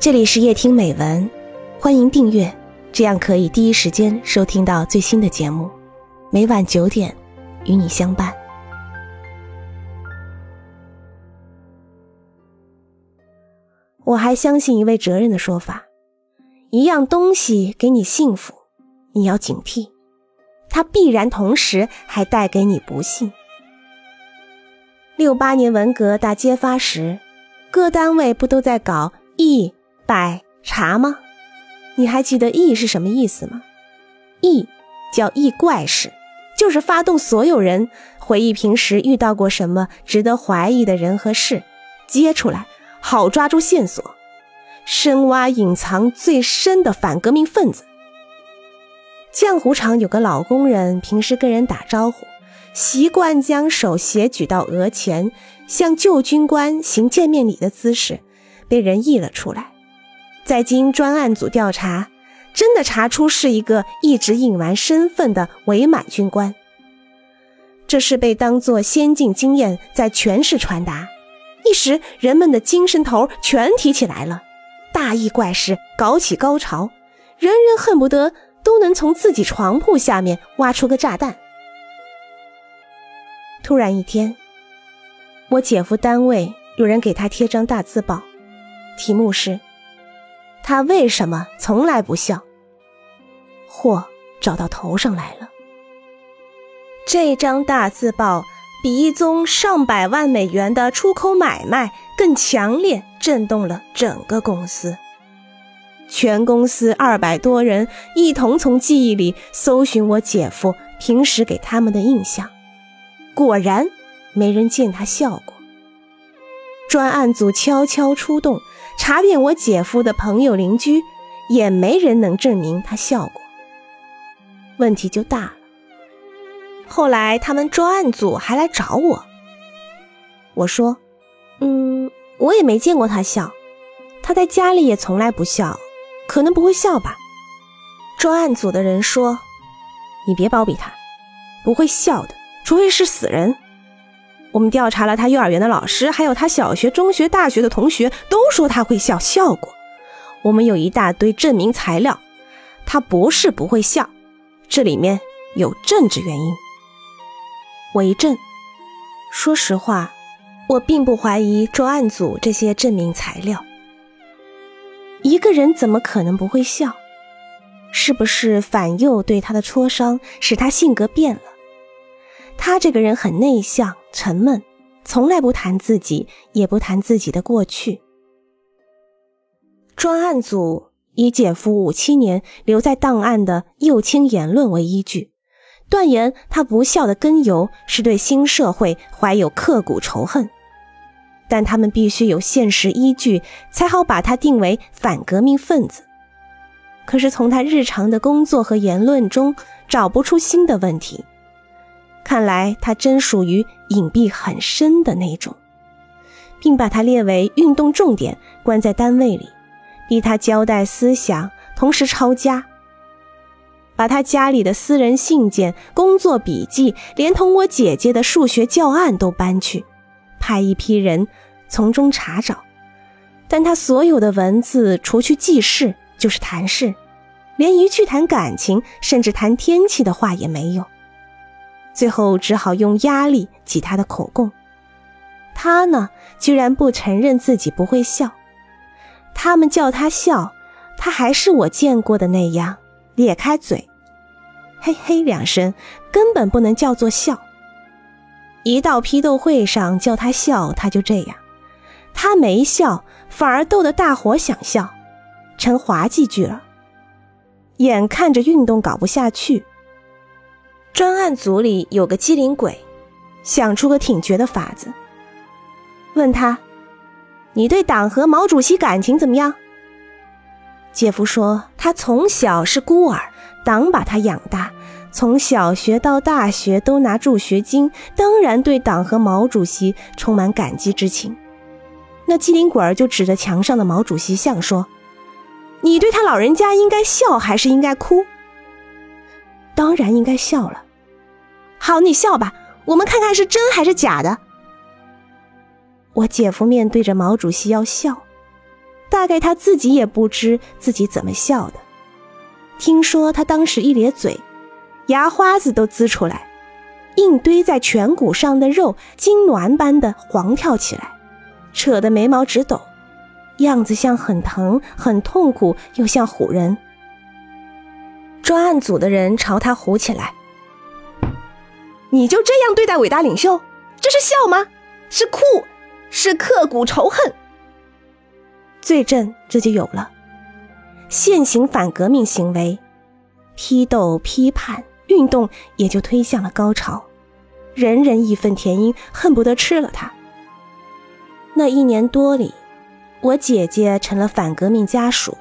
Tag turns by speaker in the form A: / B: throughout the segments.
A: 这里是夜听美文，欢迎订阅，这样可以第一时间收听到最新的节目。每晚九点，与你相伴。我还相信一位哲人的说法：一样东西给你幸福，你要警惕，它必然同时还带给你不幸。六八年文革大揭发时，各单位不都在搞义？百查吗？你还记得“议”是什么意思吗？“议”叫“议怪事”，就是发动所有人回忆平时遇到过什么值得怀疑的人和事，揭出来，好抓住线索，深挖隐藏最深的反革命分子。浆糊厂有个老工人，平时跟人打招呼，习惯将手斜举到额前，向旧军官行见面礼的姿势，被人译了出来。在经专案组调查，真的查出是一个一直隐瞒身份的伪满军官。这是被当作先进经验在全市传达，一时人们的精神头全提起来了，大意怪事搞起高潮，人人恨不得都能从自己床铺下面挖出个炸弹。突然一天，我姐夫单位有人给他贴张大字报，题目是。他为什么从来不笑？祸找到头上来了。这张大字报比一宗上百万美元的出口买卖更强烈，震动了整个公司。全公司二百多人一同从记忆里搜寻我姐夫平时给他们的印象，果然没人见他笑过。专案组悄悄出动。查遍我姐夫的朋友邻居，也没人能证明他笑过。问题就大了。后来他们专案组还来找我，我说：“嗯，我也没见过他笑，他在家里也从来不笑，可能不会笑吧。”专案组的人说：“你别包庇他，不会笑的，除非是死人。”我们调查了他幼儿园的老师，还有他小学、中学、大学的同学，都说他会笑，笑过。我们有一大堆证明材料，他不是不会笑，这里面有政治原因。我一震，说实话，我并不怀疑专案组这些证明材料。一个人怎么可能不会笑？是不是反右对他的挫伤，使他性格变了？他这个人很内向、沉闷，从来不谈自己，也不谈自己的过去。专案组以姐夫五七年留在档案的右倾言论为依据，断言他不孝的根由是对新社会怀有刻骨仇恨，但他们必须有现实依据，才好把他定为反革命分子。可是从他日常的工作和言论中找不出新的问题。看来他真属于隐蔽很深的那种，并把他列为运动重点，关在单位里，逼他交代思想，同时抄家，把他家里的私人信件、工作笔记，连同我姐姐的数学教案都搬去，派一批人从中查找。但他所有的文字，除去记事就是谈事，连一句谈感情，甚至谈天气的话也没有。最后只好用压力挤他的口供。他呢，居然不承认自己不会笑。他们叫他笑，他还是我见过的那样，咧开嘴，嘿嘿两声，根本不能叫做笑。一到批斗会上叫他笑，他就这样。他没笑，反而逗得大伙想笑，成滑稽剧了。眼看着运动搞不下去。专案组里有个机灵鬼，想出个挺绝的法子。问他：“你对党和毛主席感情怎么样？”姐夫说：“他从小是孤儿，党把他养大，从小学到大学都拿助学金，当然对党和毛主席充满感激之情。”那机灵鬼儿就指着墙上的毛主席像说：“你对他老人家应该笑还是应该哭？”当然应该笑了。好，你笑吧，我们看看是真还是假的。我姐夫面对着毛主席要笑，大概他自己也不知自己怎么笑的。听说他当时一咧嘴，牙花子都滋出来，硬堆在颧骨上的肉痉挛般的黄跳起来，扯得眉毛直抖，样子像很疼、很痛苦，又像唬人。专案组的人朝他吼起来：“你就这样对待伟大领袖？这是笑吗？是酷，是刻骨仇恨。”罪证这就有了。现行反革命行为，批斗、批判运动也就推向了高潮，人人义愤填膺，恨不得吃了他。那一年多里，我姐姐成了反革命家属，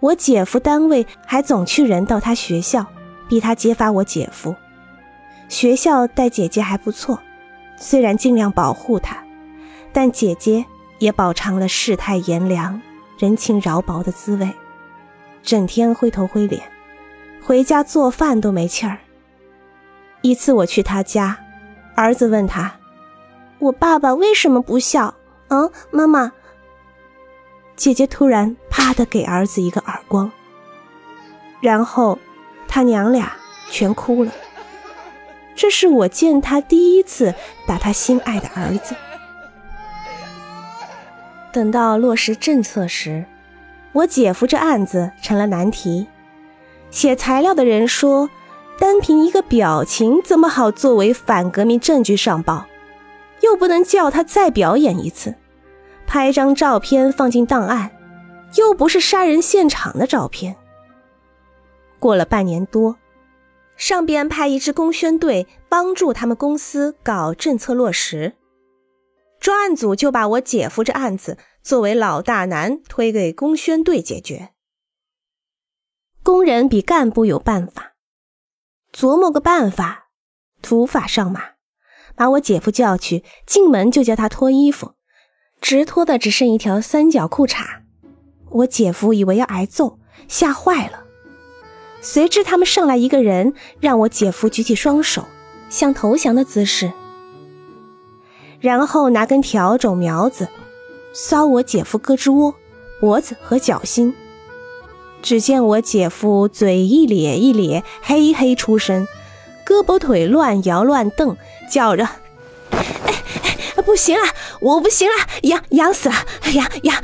A: 我姐夫单位还总去人到他学校，逼他揭发我姐夫。学校待姐姐还不错，虽然尽量保护她，但姐姐也饱尝了世态炎凉、人情饶薄的滋味。整天灰头灰脸，回家做饭都没气儿。一次我去他家，儿子问他：“我爸爸为什么不笑？”嗯，妈妈。姐姐突然啪的给儿子一个耳光，然后他娘俩全哭了。这是我见他第一次打他心爱的儿子。等到落实政策时。我姐夫这案子成了难题，写材料的人说，单凭一个表情怎么好作为反革命证据上报？又不能叫他再表演一次，拍张照片放进档案，又不是杀人现场的照片。过了半年多，上边派一支公宣队帮助他们公司搞政策落实，专案组就把我姐夫这案子。作为老大难，推给公宣队解决。工人比干部有办法，琢磨个办法，土法上马，把我姐夫叫去，进门就叫他脱衣服，直脱的只剩一条三角裤衩。我姐夫以为要挨揍，吓坏了。随之他们上来一个人，让我姐夫举起双手，像投降的姿势，然后拿根笤帚苗子。搔我姐夫胳肢窝、脖子和脚心，只见我姐夫嘴一咧一咧，嘿嘿出声，胳膊腿乱摇乱蹬，叫着：“哎哎，不行了，我不行了，痒痒死了，痒痒！”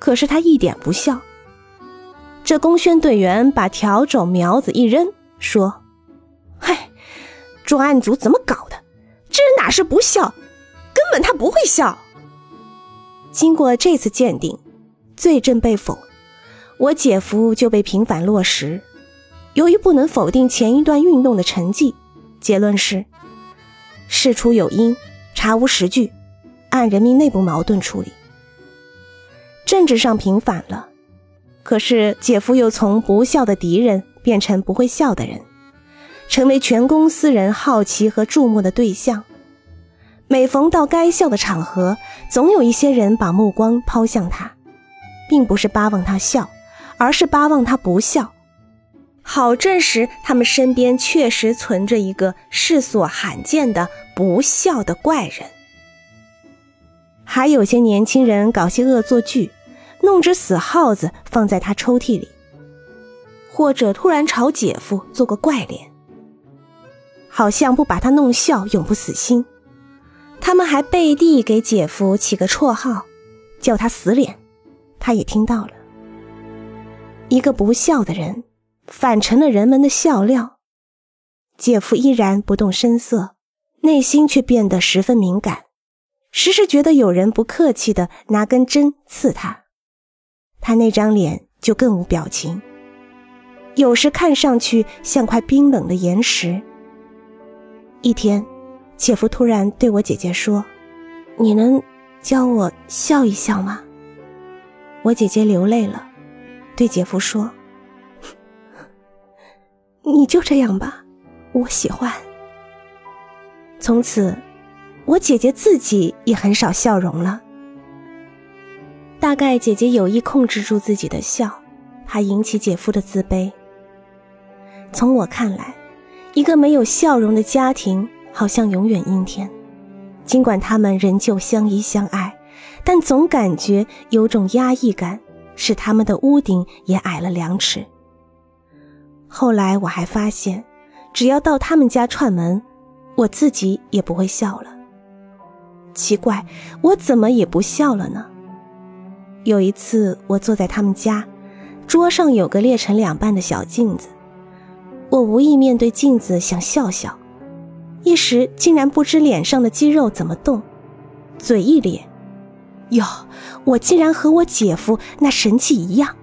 A: 可是他一点不笑。这公宣队员把笤帚苗子一扔，说：“嗨，专案组怎么搞的？这人哪是不笑，根本他不会笑。”经过这次鉴定，罪证被否，我姐夫就被平反落实。由于不能否定前一段运动的成绩，结论是事出有因，查无实据，按人民内部矛盾处理。政治上平反了，可是姐夫又从不笑的敌人变成不会笑的人，成为全公司人好奇和注目的对象。每逢到该笑的场合，总有一些人把目光抛向他，并不是巴望他笑，而是巴望他不笑，好证实他们身边确实存着一个世所罕见的不笑的怪人。还有些年轻人搞些恶作剧，弄只死耗子放在他抽屉里，或者突然朝姐夫做个怪脸，好像不把他弄笑，永不死心。他们还背地给姐夫起个绰号，叫他“死脸”，他也听到了。一个不孝的人，反成了人们的笑料。姐夫依然不动声色，内心却变得十分敏感，时时觉得有人不客气的拿根针刺他。他那张脸就更无表情，有时看上去像块冰冷的岩石。一天。姐夫突然对我姐姐说：“你能教我笑一笑吗？”我姐姐流泪了，对姐夫说：“你就这样吧，我喜欢。”从此，我姐姐自己也很少笑容了。大概姐姐有意控制住自己的笑，怕引起姐夫的自卑。从我看来，一个没有笑容的家庭。好像永远阴天，尽管他们仍旧相依相爱，但总感觉有种压抑感，使他们的屋顶也矮了两尺。后来我还发现，只要到他们家串门，我自己也不会笑了。奇怪，我怎么也不笑了呢？有一次，我坐在他们家，桌上有个裂成两半的小镜子，我无意面对镜子想笑笑，一时竟然不知脸上的肌肉怎么动，嘴一咧，哟，我竟然和我姐夫那神气一样，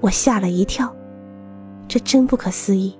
A: 我吓了一跳，这真不可思议。